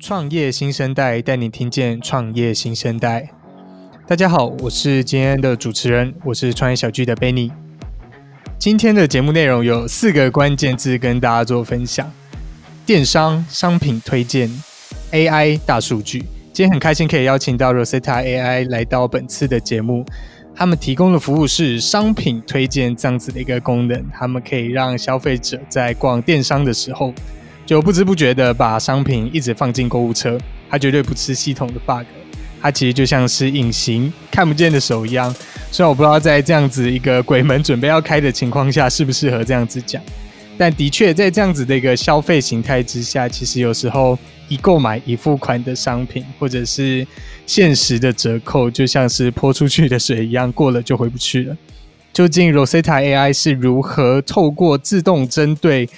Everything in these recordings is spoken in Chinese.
创业新生代带你听见创业新生代。大家好，我是今天的主持人，我是创业小聚的 Benny。今天的节目内容有四个关键字跟大家做分享：电商、商品推荐、AI、大数据。今天很开心可以邀请到 Rosetta AI 来到本次的节目。他们提供的服务是商品推荐这样子的一个功能，他们可以让消费者在逛电商的时候，就不知不觉的把商品一直放进购物车，它绝对不吃系统的 bug，它其实就像是隐形看不见的手一样。虽然我不知道在这样子一个鬼门准备要开的情况下，适不适合这样子讲。但的确，在这样子的一个消费形态之下，其实有时候一购买一付款的商品，或者是限时的折扣，就像是泼出去的水一样，过了就回不去了。究竟 Rosetta AI 是如何透过自动针对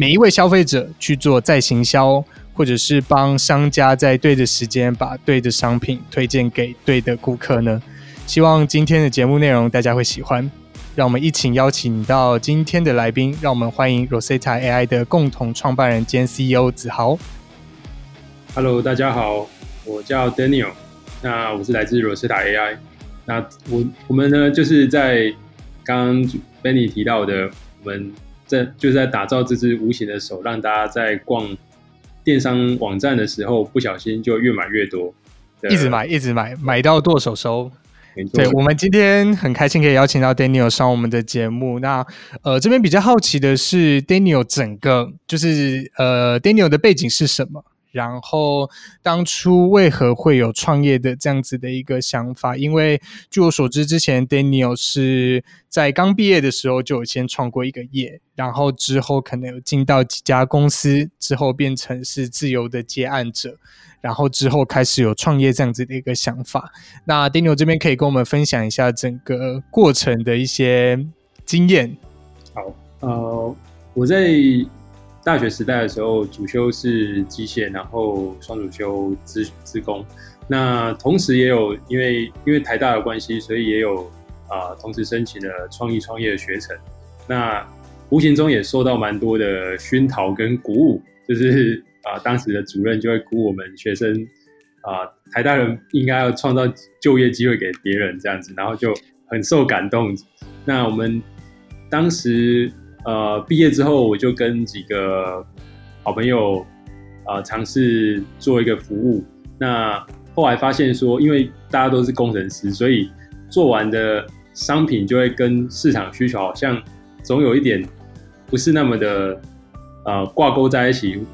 每一位消费者去做再行销，或者是帮商家在对的时间把对的商品推荐给对的顾客呢？希望今天的节目内容大家会喜欢。让我们一起邀请到今天的来宾，让我们欢迎 Rosetta AI 的共同创办人兼 CEO 子豪。Hello，大家好，我叫 Daniel，那我是来自 Rosetta AI。那我我们呢，就是在刚刚 Benny 提到的，我们在就是在打造这只无形的手，让大家在逛电商网站的时候，不小心就越买越多，一直买，一直买，买到剁手手。对，我们今天很开心可以邀请到 Daniel 上我们的节目。那呃，这边比较好奇的是 Daniel 整个就是呃 Daniel 的背景是什么？然后当初为何会有创业的这样子的一个想法？因为据我所知，之前 Daniel 是在刚毕业的时候就有先创过一个业，然后之后可能有进到几家公司，之后变成是自由的接案者。然后之后开始有创业这样子的一个想法。那 Daniel 这边可以跟我们分享一下整个过程的一些经验。好，呃，我在大学时代的时候主修是机械，然后双主修资资工。那同时也有因为因为台大的关系，所以也有啊、同时申请了创意创业的学程。那无形中也受到蛮多的熏陶跟鼓舞，就是。啊，当时的主任就会鼓舞我们学生，啊，台大人应该要创造就业机会给别人这样子，然后就很受感动。那我们当时呃毕业之后，我就跟几个好朋友啊尝试做一个服务。那后来发现说，因为大家都是工程师，所以做完的商品就会跟市场需求好像总有一点不是那么的呃挂钩在一起。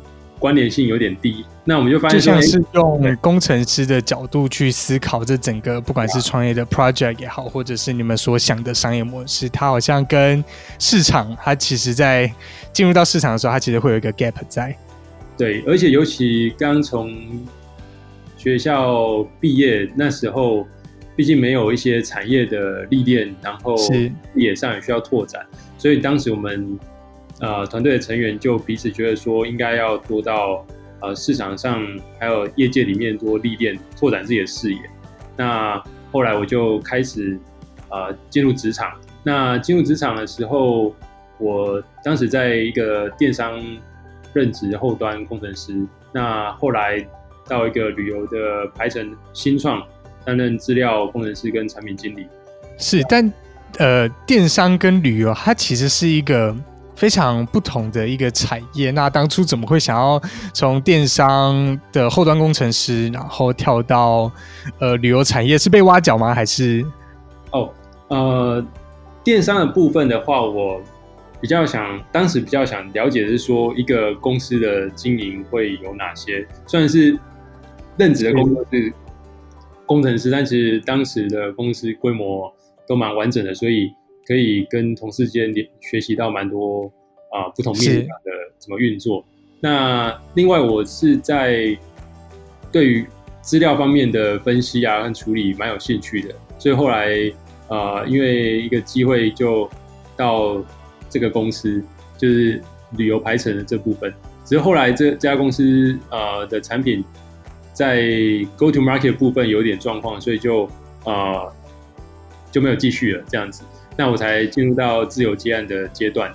关联性有点低，那我们就发现，就像是用工程师的角度去思考这整个，不管是创业的 project 也好，或者是你们所想的商业模式，它好像跟市场，它其实在进入到市场的时候，它其实会有一个 gap 在。对，而且尤其刚从学校毕业那时候，毕竟没有一些产业的历练，然后事业上也需要拓展，所以当时我们。呃，团队的成员就彼此觉得说，应该要多到呃市场上，还有业界里面多历练，拓展自己的视野。那后来我就开始呃进入职场。那进入职场的时候，我当时在一个电商任职后端工程师。那后来到一个旅游的排程新创，担任资料工程师跟产品经理。是，但呃，电商跟旅游，它其实是一个。非常不同的一个产业，那当初怎么会想要从电商的后端工程师，然后跳到呃旅游产业？是被挖角吗？还是？哦，呃，电商的部分的话，我比较想，当时比较想了解的是说，一个公司的经营会有哪些？虽然是任职的工作是工程师，但是当时的公司规模都蛮完整的，所以。可以跟同事间学习到蛮多啊、呃、不同面向的怎么运作。那另外我是在对于资料方面的分析啊和处理蛮有兴趣的，所以后来啊、呃、因为一个机会就到这个公司，就是旅游排程的这部分。只是后来这这家公司啊、呃、的产品在 go to market 部分有点状况，所以就啊、呃、就没有继续了这样子。那我才进入到自由接案的阶段。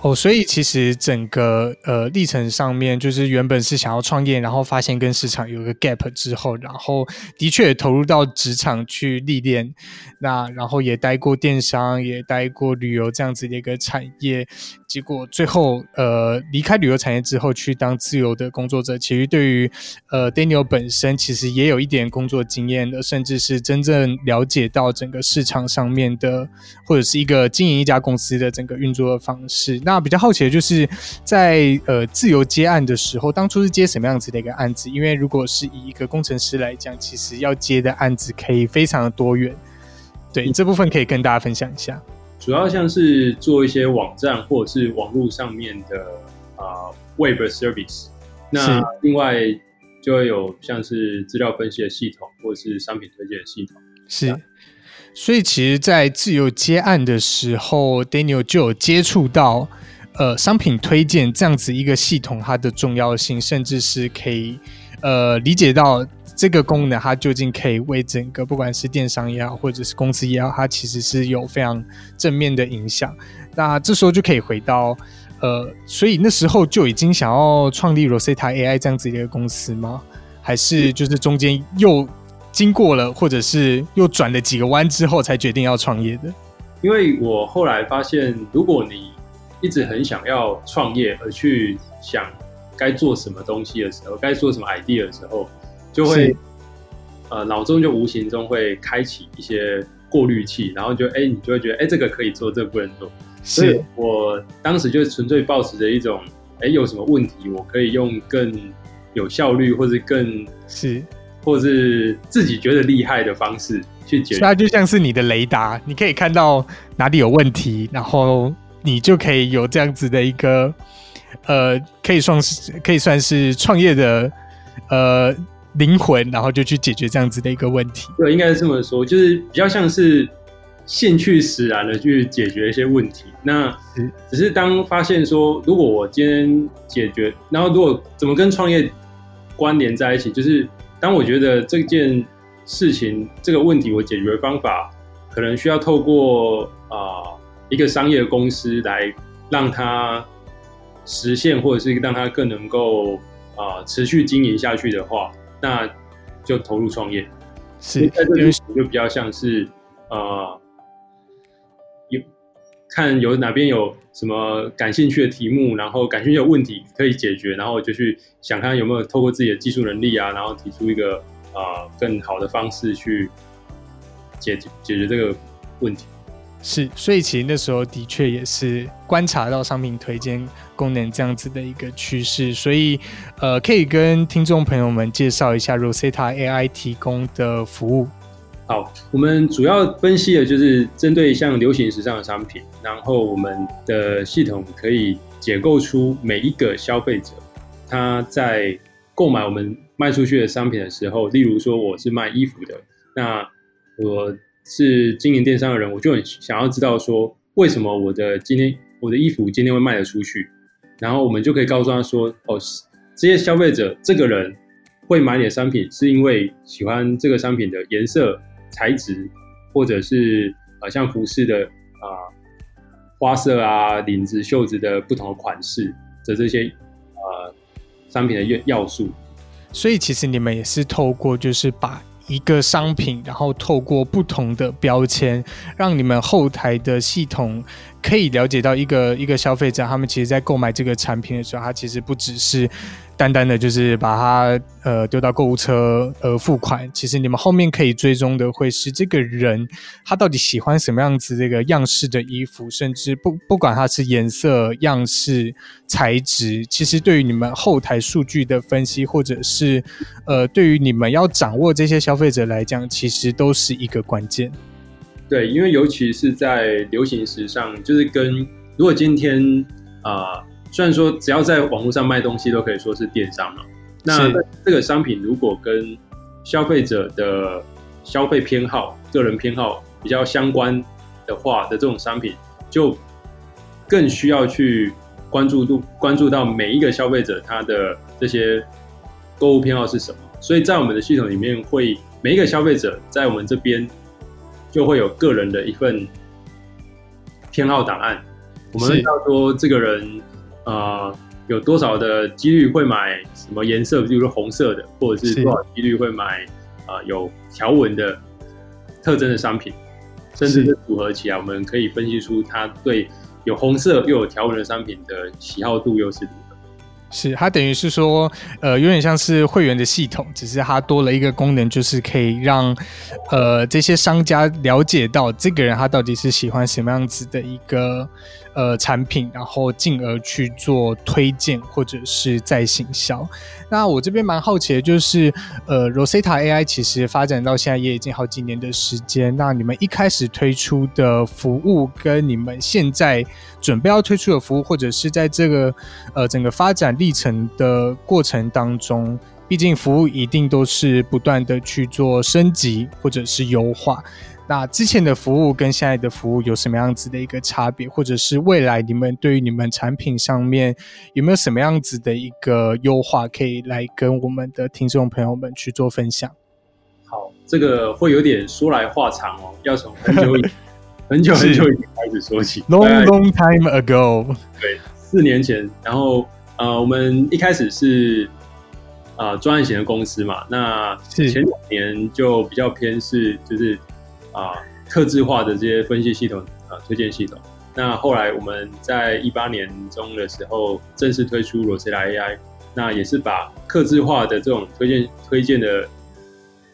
哦，所以其实整个呃历程上面，就是原本是想要创业，然后发现跟市场有一个 gap 之后，然后的确也投入到职场去历练，那然后也待过电商，也待过旅游这样子的一个产业，结果最后呃离开旅游产业之后去当自由的工作者，其实对于呃 Daniel 本身其实也有一点工作经验的，甚至是真正了解到整个市场上面的，或者是一个经营一家公司的整个运作的方式。那比较好奇的就是在呃自由接案的时候，当初是接什么样子的一个案子？因为如果是以一个工程师来讲，其实要接的案子可以非常的多元。对，这部分可以跟大家分享一下。主要像是做一些网站或者是网络上面的啊、呃、Web Service。那另外就会有像是资料分析的系统，或者是商品推荐的系统。是。所以其实，在自由接案的时候，Daniel 就有接触到，呃，商品推荐这样子一个系统它的重要性，甚至是可以，呃，理解到这个功能它究竟可以为整个不管是电商也好，或者是公司也好，它其实是有非常正面的影响。那这时候就可以回到，呃，所以那时候就已经想要创立 Rosetta AI 这样子一个公司吗？还是就是中间又？经过了，或者是又转了几个弯之后，才决定要创业的。因为我后来发现，如果你一直很想要创业，而去想该做什么东西的时候，该做什么 idea 的时候，就会呃脑中就无形中会开启一些过滤器，然后就哎，你就会觉得哎，这个可以做，这个不能做。所以我当时就纯粹抱持着一种哎，有什么问题，我可以用更有效率，或者更是。或是自己觉得厉害的方式去解决，它就像是你的雷达，你可以看到哪里有问题，然后你就可以有这样子的一个，呃，可以算是可以算是创业的呃灵魂，然后就去解决这样子的一个问题。对，应该是这么说，就是比较像是兴趣使然的去解决一些问题。那只是当发现说，如果我今天解决，然后如果怎么跟创业关联在一起，就是。当我觉得这件事情、这个问题，我解决的方法可能需要透过啊、呃、一个商业公司来让它实现，或者是让它更能够啊、呃、持续经营下去的话，那就投入创业。是，在这边就比较像是呃有看有哪边有什么感兴趣的题目，然后感兴趣的问题可以解决，然后就去想看有没有透过自己的技术能力啊，然后提出一个啊、呃、更好的方式去解决解决这个问题。是，所以其实那时候的确也是观察到商品推荐功能这样子的一个趋势，所以呃，可以跟听众朋友们介绍一下 Rosetta AI 提供的服务。好，我们主要分析的就是针对像流行时尚的商品，然后我们的系统可以解构出每一个消费者他在购买我们卖出去的商品的时候，例如说我是卖衣服的，那我是经营电商的人，我就很想要知道说为什么我的今天我的衣服今天会卖得出去，然后我们就可以告诉他说，哦，这些消费者这个人会买你的商品，是因为喜欢这个商品的颜色。材质，或者是呃像服饰的啊、呃、花色啊、领子、袖子的不同的款式的这些呃商品的要要素，所以其实你们也是透过就是把一个商品，然后透过不同的标签，让你们后台的系统可以了解到一个一个消费者，他们其实在购买这个产品的时候，他其实不只是。单单的就是把它呃丢到购物车呃付款，其实你们后面可以追踪的会是这个人他到底喜欢什么样子这个样式的衣服，甚至不不管它是颜色、样式、材质，其实对于你们后台数据的分析，或者是呃对于你们要掌握这些消费者来讲，其实都是一个关键。对，因为尤其是在流行时尚，就是跟如果今天啊。虽然说只要在网络上卖东西都可以说是电商嘛，那这个商品如果跟消费者的消费偏好、个人偏好比较相关的话的这种商品，就更需要去关注度关注到每一个消费者他的这些购物偏好是什么。所以在我们的系统里面，会每一个消费者在我们这边就会有个人的一份偏好档案。我们会知道说这个人呃有多少的几率会买什么颜色，比如说红色的，或者是多少几率会买啊、呃、有条纹的特征的商品，甚至是组合起来，我们可以分析出他对有红色又有条纹的商品的喜好度又是如何。是，它等于是说，呃，有点像是会员的系统，只是它多了一个功能，就是可以让，呃，这些商家了解到这个人他到底是喜欢什么样子的一个。呃，产品，然后进而去做推荐或者是再行销。那我这边蛮好奇的，就是呃，Rosetta AI 其实发展到现在也已经好几年的时间。那你们一开始推出的服务，跟你们现在准备要推出的服务，或者是在这个呃整个发展历程的过程当中，毕竟服务一定都是不断的去做升级或者是优化。那之前的服务跟现在的服务有什么样子的一个差别，或者是未来你们对于你们产品上面有没有什么样子的一个优化，可以来跟我们的听众朋友们去做分享？好，这个会有点说来话长哦，要从很久以很久很久已经开始说起，long long time ago，对，四年前，然后呃，我们一开始是啊专案型的公司嘛，那前两年就比较偏是就是。啊，客制化的这些分析系统啊，推荐系统。那后来我们在一八年中的时候正式推出 Rosetta AI，那也是把客制化的这种推荐推荐的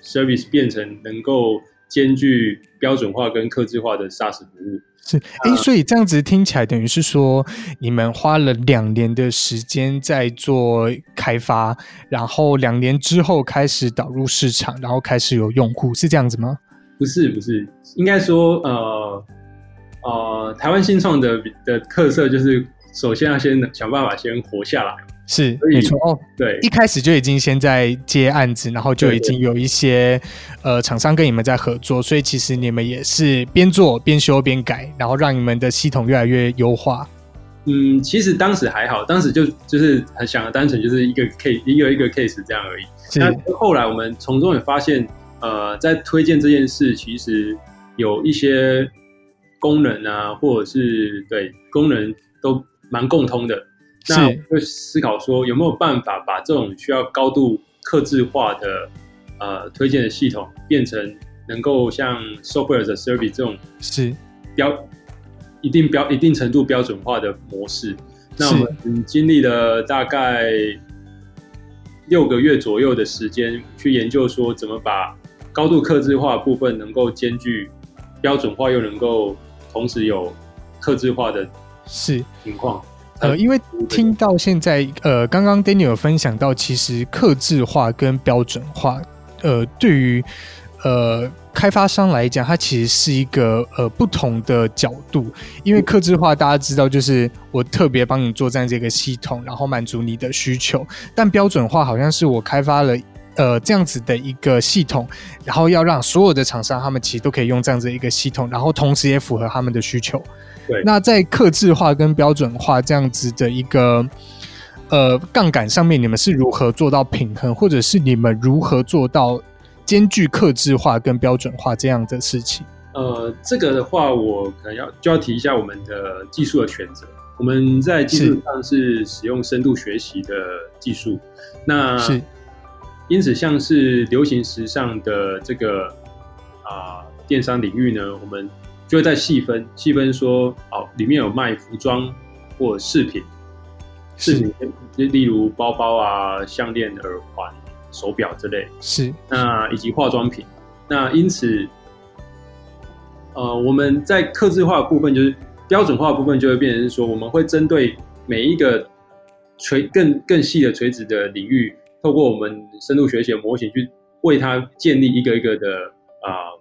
service 变成能够兼具标准化跟客制化的 SaaS 服务。是，哎、欸，所以这样子听起来等于是说，你们花了两年的时间在做开发，然后两年之后开始导入市场，然后开始有用户，是这样子吗？不是不是，应该说，呃呃，台湾新创的的特色就是，首先要先想办法先活下来。是，没错哦。对，一开始就已经先在接案子，然后就已经有一些呃厂商跟你们在合作，所以其实你们也是边做边修边改，然后让你们的系统越来越优化。嗯，其实当时还好，当时就就是很想的单纯就是一个 case 一个一个 case 这样而已。是。但后来我们从中也发现。呃，在推荐这件事，其实有一些功能啊，或者是对功能都蛮共通的。那会思考说，有没有办法把这种需要高度克制化的呃推荐的系统，变成能够像 Software as a Service 这种是标一定标一定程度标准化的模式？那我们经历了大概六个月左右的时间去研究，说怎么把高度克制化的部分能够兼具标准化，又能够同时有克制化的是情况。呃，因为听到现在，呃，刚刚 Daniel 有分享到，其实克制化跟标准化，呃，对于呃开发商来讲，它其实是一个呃不同的角度。因为克制化大家知道，就是我特别帮你做这样这个系统，然后满足你的需求。但标准化好像是我开发了。呃，这样子的一个系统，然后要让所有的厂商他们其实都可以用这样子的一个系统，然后同时也符合他们的需求。对，那在克制化跟标准化这样子的一个呃杠杆上面，你们是如何做到平衡，或者是你们如何做到兼具克制化跟标准化这样的事情？呃，这个的话，我可能要就要提一下我们的技术的选择。我们在技术上是使用深度学习的技术，那是。因此，像是流行时尚的这个啊、呃、电商领域呢，我们就会在细分细分说，哦，里面有卖服装或饰品，饰品例如包包啊、项链、耳环、手表之类，是那以及化妆品。那因此，呃，我们在客制化的部分，就是标准化的部分，就会变成说，我们会针对每一个垂更更细的垂直的领域。透过我们深度学习的模型去为它建立一个一个的啊、呃、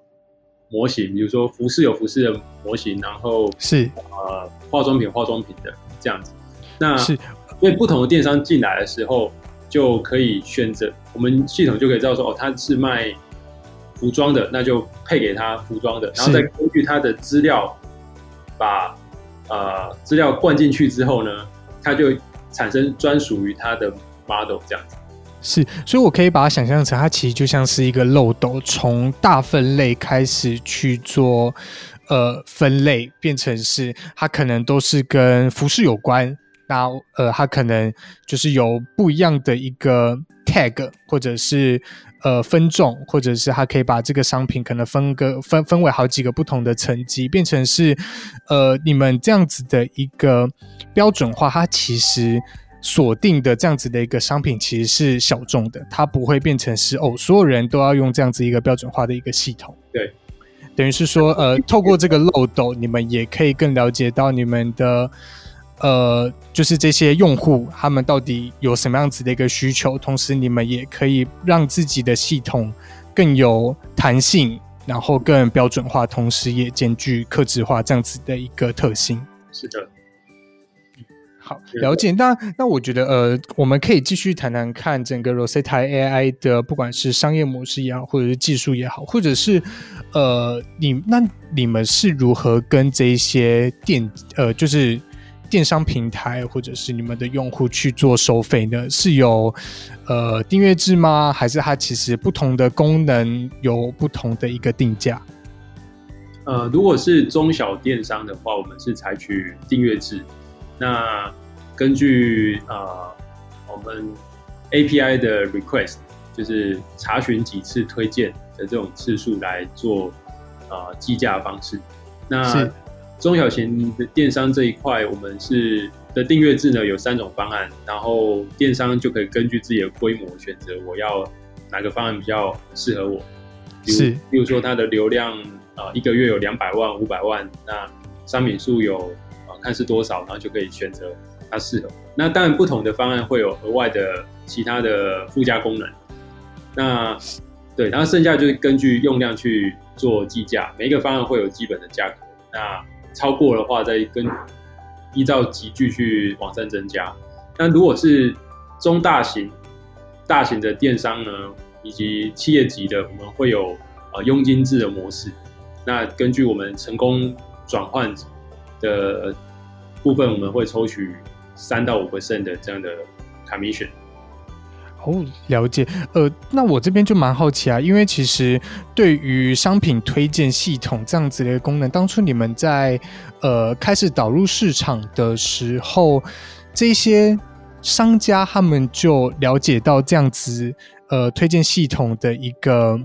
模型，比如说服饰有服饰的模型，然后是呃化妆品化妆品的这样子。那是所以不同的电商进来的时候，就可以选择我们系统就可以知道说哦，他是卖服装的，那就配给他服装的，然后再根据他的资料把呃资料灌进去之后呢，它就产生专属于它的 model 这样子。是，所以我可以把它想象成，它其实就像是一个漏斗，从大分类开始去做，呃分类，变成是它可能都是跟服饰有关。那呃，它可能就是有不一样的一个 tag，或者是呃分众，或者是它可以把这个商品可能分个分分为好几个不同的层级，变成是呃你们这样子的一个标准化，它其实锁定的这样子的一个商品其实是小众的，它不会变成是哦所有人都要用这样子一个标准化的一个系统。对，等于是说呃透过这个漏斗，你们也可以更了解到你们的。呃，就是这些用户他们到底有什么样子的一个需求，同时你们也可以让自己的系统更有弹性，然后更标准化，同时也兼具客制化这样子的一个特性。是的，好，了解。那那我觉得，呃，我们可以继续谈谈看整个 Rosetta AI 的，不管是商业模式也好，或者是技术也好，或者是呃，你那你们是如何跟这一些电，呃，就是。电商平台或者是你们的用户去做收费呢？是有呃订阅制吗？还是它其实不同的功能有不同的一个定价？呃，如果是中小电商的话，我们是采取订阅制。那根据呃我们 API 的 request，就是查询几次推荐的这种次数来做呃计价方式。那中小型的电商这一块，我们是的订阅制呢，有三种方案，然后电商就可以根据自己的规模选择我要哪个方案比较适合我。是，比如说它的流量啊、呃，一个月有两百万、五百万，那商品数有啊、呃，看是多少，然后就可以选择它适合。那当然不同的方案会有额外的其他的附加功能。那对，然后剩下就是根据用量去做计价，每一个方案会有基本的价格。那超过的话，再跟依照集聚去往上增加。那如果是中大型、大型的电商呢，以及企业级的，我们会有呃佣金制的模式。那根据我们成功转换的部分，我们会抽取三到五 percent 的这样的 commission。哦，了解。呃，那我这边就蛮好奇啊，因为其实对于商品推荐系统这样子的一个功能，当初你们在呃开始导入市场的时候，这些商家他们就了解到这样子呃推荐系统的一个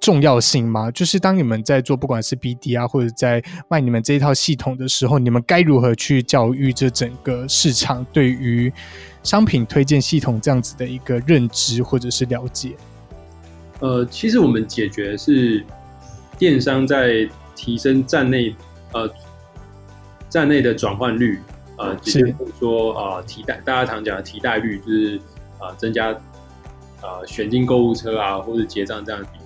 重要性吗？就是当你们在做不管是 BD 啊，或者在卖你们这一套系统的时候，你们该如何去教育这整个市场对于商品推荐系统这样子的一个认知或者是了解，呃，其实我们解决是电商在提升站内呃站内的转换率，呃，就是说呃提代大家常讲的提代率，就是啊、呃、增加呃选进购物车啊或者结账这样的比率，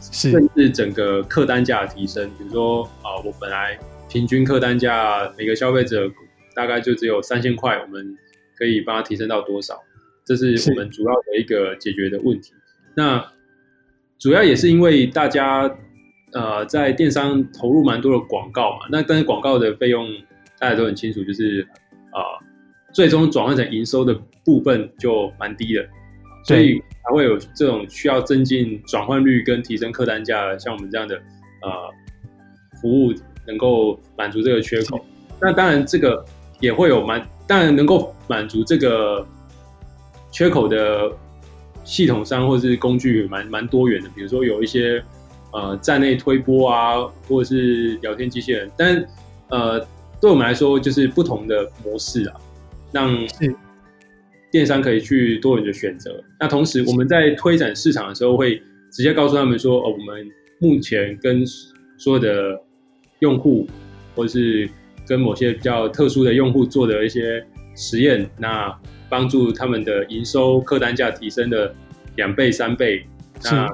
是甚至整个客单价的提升，比如说啊、呃、我本来平均客单价每个消费者大概就只有三千块，我们可以帮他提升到多少？这是我们主要的一个解决的问题。那主要也是因为大家呃在电商投入蛮多的广告嘛，那但是广告的费用大家都很清楚，就是啊、呃、最终转换成营收的部分就蛮低的，所以才会有这种需要增进转换率跟提升客单价，像我们这样的呃服务能够满足这个缺口。那当然这个也会有蛮。当然能够满足这个缺口的系统商或者是工具蛮蛮多元的，比如说有一些呃站内推播啊，或者是聊天机器人，但呃对我们来说就是不同的模式啊，让电商可以去多元的选择。那同时我们在推展市场的时候，会直接告诉他们说，哦，我们目前跟所有的用户或者是跟某些比较特殊的用户做的一些实验，那帮助他们的营收、客单价提升的两倍、三倍。那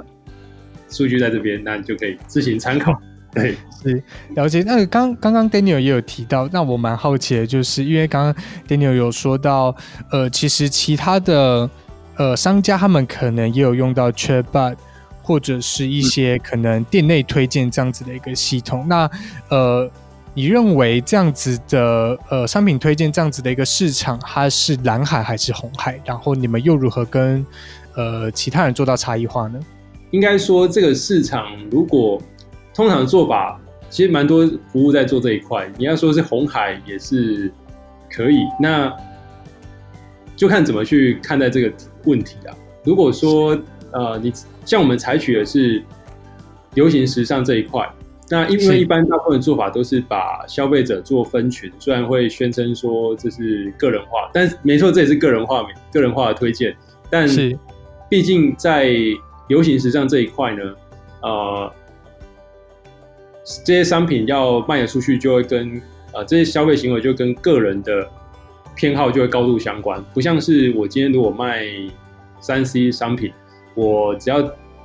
数据在这边，那你就可以自行参考。对，是了解。那刚刚刚 Daniel 也有提到，那我蛮好奇的，就是因为刚刚 Daniel 有说到，呃，其实其他的呃商家他们可能也有用到 Chatbot 或者是一些可能店内推荐这样子的一个系统。那呃。你认为这样子的呃商品推荐这样子的一个市场，它是蓝海还是红海？然后你们又如何跟呃其他人做到差异化呢？应该说，这个市场如果通常做法其实蛮多服务在做这一块。你要说是红海也是可以，那就看怎么去看待这个问题啊。如果说呃，你像我们采取的是流行时尚这一块。那因为一般大部分的做法都是把消费者做分群，虽然会宣称说这是个人化，但是没错，这也是个人化、个人化的推荐。但是，毕竟在流行时尚这一块呢，呃，这些商品要卖得出去，就会跟呃这些消费行为就跟个人的偏好就会高度相关。不像是我今天如果卖三 C 商品，我只要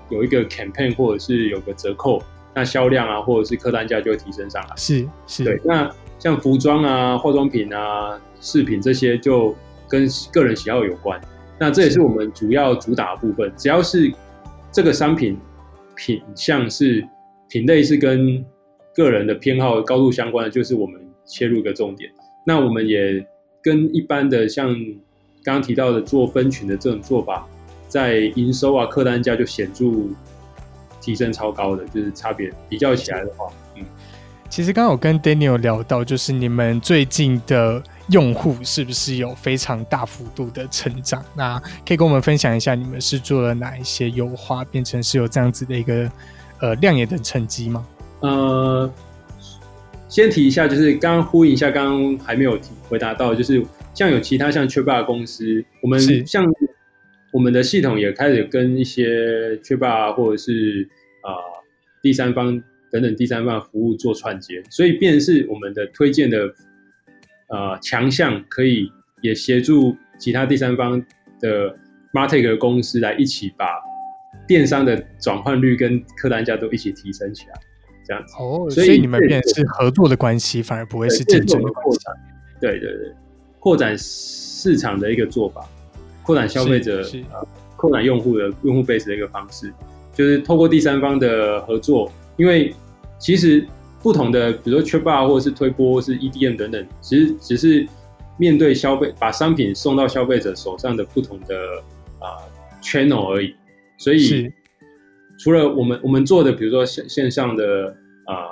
有一个 campaign 或者是有个折扣。那销量啊，或者是客单价就会提升上来。是是，对。那像服装啊、化妆品啊、饰品这些，就跟个人喜好有关。那这也是我们主要主打的部分。只要是这个商品品相是品类是跟个人的偏好高度相关的，就是我们切入一个重点。那我们也跟一般的像刚刚提到的做分群的这种做法，在营收啊、客单价就显著。提升超高的，就是差别比较起来的话，嗯，其实刚刚有跟 Daniel 聊到，就是你们最近的用户是不是有非常大幅度的成长？那可以跟我们分享一下，你们是做了哪一些优化，变成是有这样子的一个呃亮眼的成绩吗？呃，先提一下，就是刚刚呼应一下，刚刚还没有提回答到，就是像有其他像 Chatbot 公司，我们像我们的系统也开始跟一些 Chatbot 或者是啊、呃，第三方等等第三方服务做串接，所以便是我们的推荐的呃强项，可以也协助其他第三方的 MarTech 公司来一起把电商的转换率跟客单价都一起提升起来，这样子。哦，所以你们变成是合作的关系，反而不会是竞争的关系。对对对，扩展市场的一个做法，扩展消费者啊，扩展用户的用户 base 的一个方式。就是透过第三方的合作，因为其实不同的，比如说 Chatbot 或者是推波，或是 EDM 等等，其实只是面对消费，把商品送到消费者手上的不同的啊、呃、channel 而已。所以除了我们我们做的，比如说线线上的啊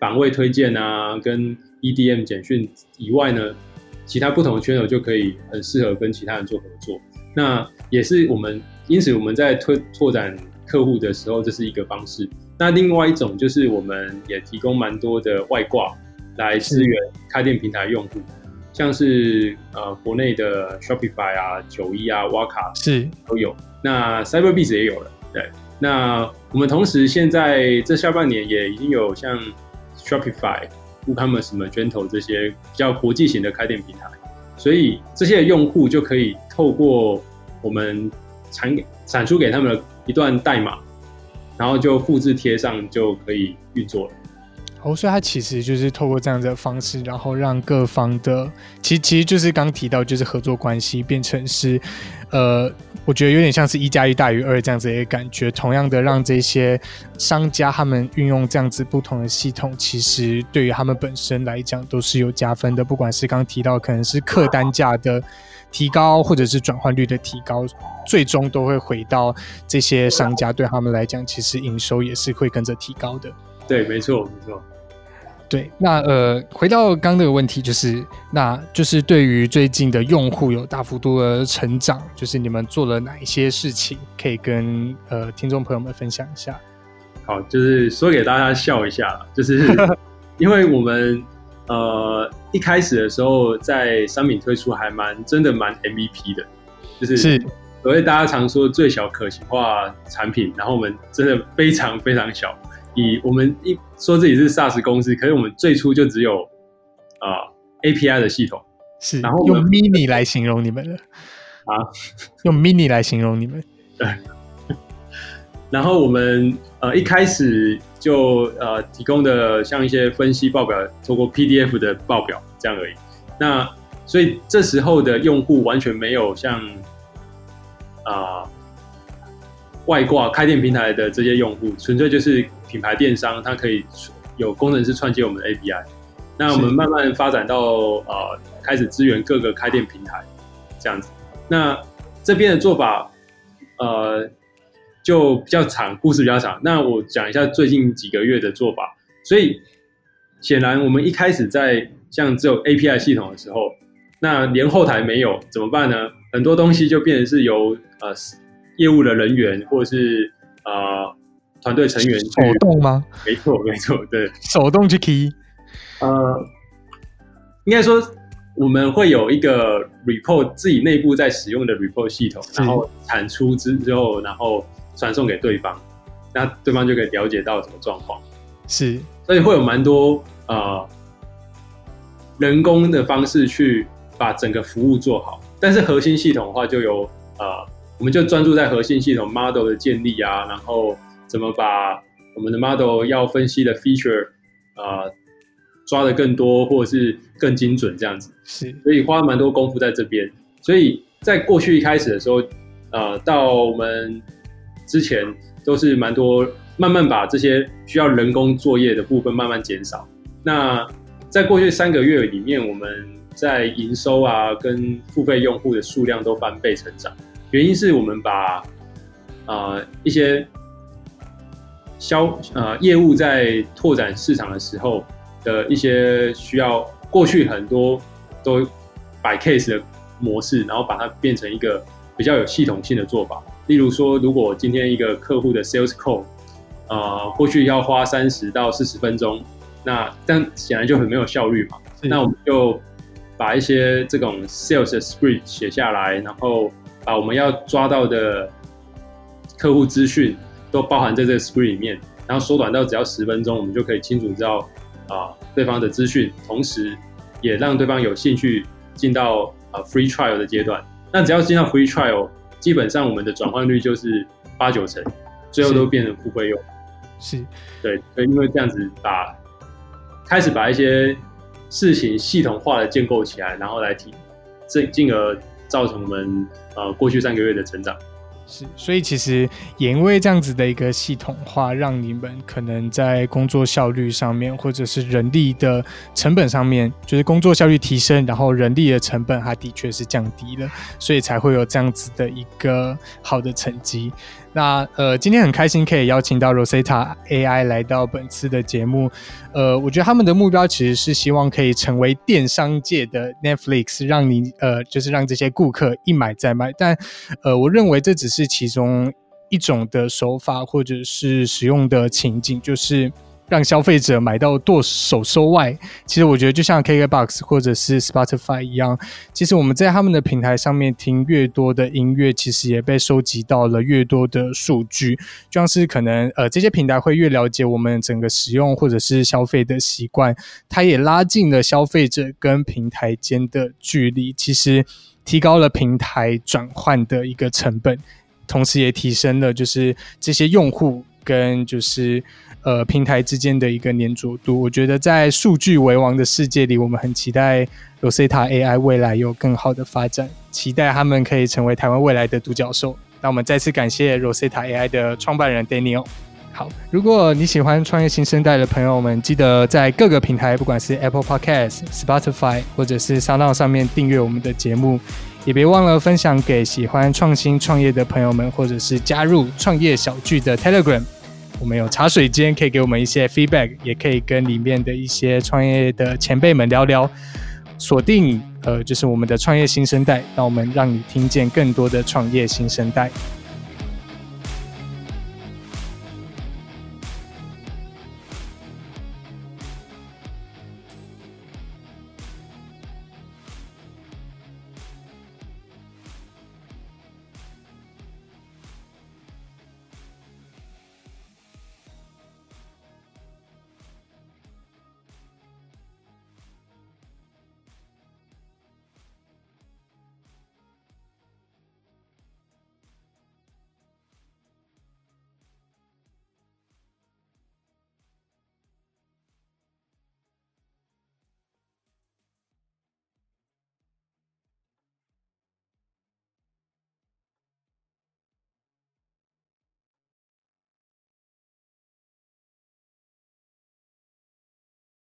版位推荐啊，跟 EDM 简讯以外呢，其他不同的 channel 就可以很适合跟其他人做合作。那也是我们。因此，我们在推拓展客户的时候，这是一个方式。那另外一种就是，我们也提供蛮多的外挂来支援开店平台用户，像是呃国内的 Shopify 啊、九一啊、挖卡是都有。那 Cyberbiz 也有了。对，那我们同时现在这下半年也已经有像 Shopify、WooCommerce、Magento 这些比较国际型的开店平台，所以这些用户就可以透过我们。产给产出给他们的一段代码，然后就复制贴上就可以运作了。哦，所以它其实就是透过这样子的方式，然后让各方的，其实其实就是刚提到就是合作关系变成是，呃，我觉得有点像是一加一大于二这样子的一个感觉。同样的，让这些商家他们运用这样子不同的系统，其实对于他们本身来讲都是有加分的。不管是刚提到可能是客单价的。提高或者是转换率的提高，最终都会回到这些商家，对他们来讲，其实营收也是会跟着提高的。对，没错，没错。对，那呃，回到刚刚那个问题，就是那就是对于最近的用户有大幅度的成长，就是你们做了哪一些事情，可以跟呃听众朋友们分享一下？好，就是说给大家笑一下，就是 因为我们。呃，一开始的时候，在商品推出还蛮真的蛮 MVP 的，就是所谓大家常说最小可行化产品，然后我们真的非常非常小，以我们一说自己是 SaaS 公司，可是我们最初就只有啊、呃、API 的系统，是，然后用 mini 来形容你们了啊，用 mini 来形容你们，对，然后我们呃一开始。就呃提供的像一些分析报表，透过 PDF 的报表这样而已。那所以这时候的用户完全没有像啊、呃、外挂开店平台的这些用户，纯粹就是品牌电商，它可以有工程师串接我们的 API。那我们慢慢发展到呃开始支援各个开店平台这样子。那这边的做法呃。就比较长，故事比较长。那我讲一下最近几个月的做法。所以显然我们一开始在像只有 API 系统的时候，那连后台没有怎么办呢？很多东西就变成是由呃业务的人员或者是呃团队成员去手动吗？没错，没错，对，手动去 key。呃，应该说我们会有一个 report 自己内部在使用的 report 系统，然后产出之之后，然后传送给对方，那对方就可以了解到什么状况。是，所以会有蛮多呃人工的方式去。把整个服务做好，但是核心系统的话，就有呃，我们就专注在核心系统 model 的建立啊，然后怎么把我们的 model 要分析的 feature 啊、呃、抓的更多，或者是更精准这样子。是，所以花了蛮多功夫在这边。所以在过去一开始的时候，呃，到我们之前都是蛮多慢慢把这些需要人工作业的部分慢慢减少。那在过去三个月里面，我们在营收啊，跟付费用户的数量都翻倍成长，原因是我们把呃一些销呃业务在拓展市场的时候的一些需要，过去很多都摆 case 的模式，然后把它变成一个比较有系统性的做法。例如说，如果今天一个客户的 sales call，呃，过去要花三十到四十分钟，那但显然就很没有效率嘛，那我们就。把一些这种 sales script 写下来，然后把我们要抓到的客户资讯都包含在这个 screen 里面，然后缩短到只要十分钟，我们就可以清楚知道啊对方的资讯，同时也让对方有兴趣进到啊 free trial 的阶段。那只要进到 free trial，基本上我们的转换率就是八九成，最后都变成付费用。是，对，所以因为这样子把开始把一些。事情系统化的建构起来，然后来提，进进而造成我们呃过去三个月的成长。是，所以其实也因为这样子的一个系统化，让你们可能在工作效率上面，或者是人力的成本上面，就是工作效率提升，然后人力的成本它的确是降低了，所以才会有这样子的一个好的成绩。那呃，今天很开心可以邀请到 Rosetta AI 来到本次的节目。呃，我觉得他们的目标其实是希望可以成为电商界的 Netflix，让你呃，就是让这些顾客一买再买。但呃，我认为这只是其中一种的手法，或者是使用的情景，就是。让消费者买到剁手收外，其实我觉得就像 KKBOX 或者是 Spotify 一样，其实我们在他们的平台上面听越多的音乐，其实也被收集到了越多的数据，就像是可能呃这些平台会越了解我们整个使用或者是消费的习惯，它也拉近了消费者跟平台间的距离，其实提高了平台转换的一个成本，同时也提升了就是这些用户跟就是。呃，平台之间的一个粘着度，我觉得在数据为王的世界里，我们很期待 Rosetta AI 未来有更好的发展，期待他们可以成为台湾未来的独角兽。那我们再次感谢 Rosetta AI 的创办人 Daniel。好，如果你喜欢创业新生代的朋友们，记得在各个平台，不管是 Apple Podcast、Spotify 或者是 SoundOn 上面订阅我们的节目，也别忘了分享给喜欢创新创业的朋友们，或者是加入创业小聚的 Telegram。我们有茶水间，可以给我们一些 feedback，也可以跟里面的一些创业的前辈们聊聊。锁定呃，就是我们的创业新生代，让我们让你听见更多的创业新生代。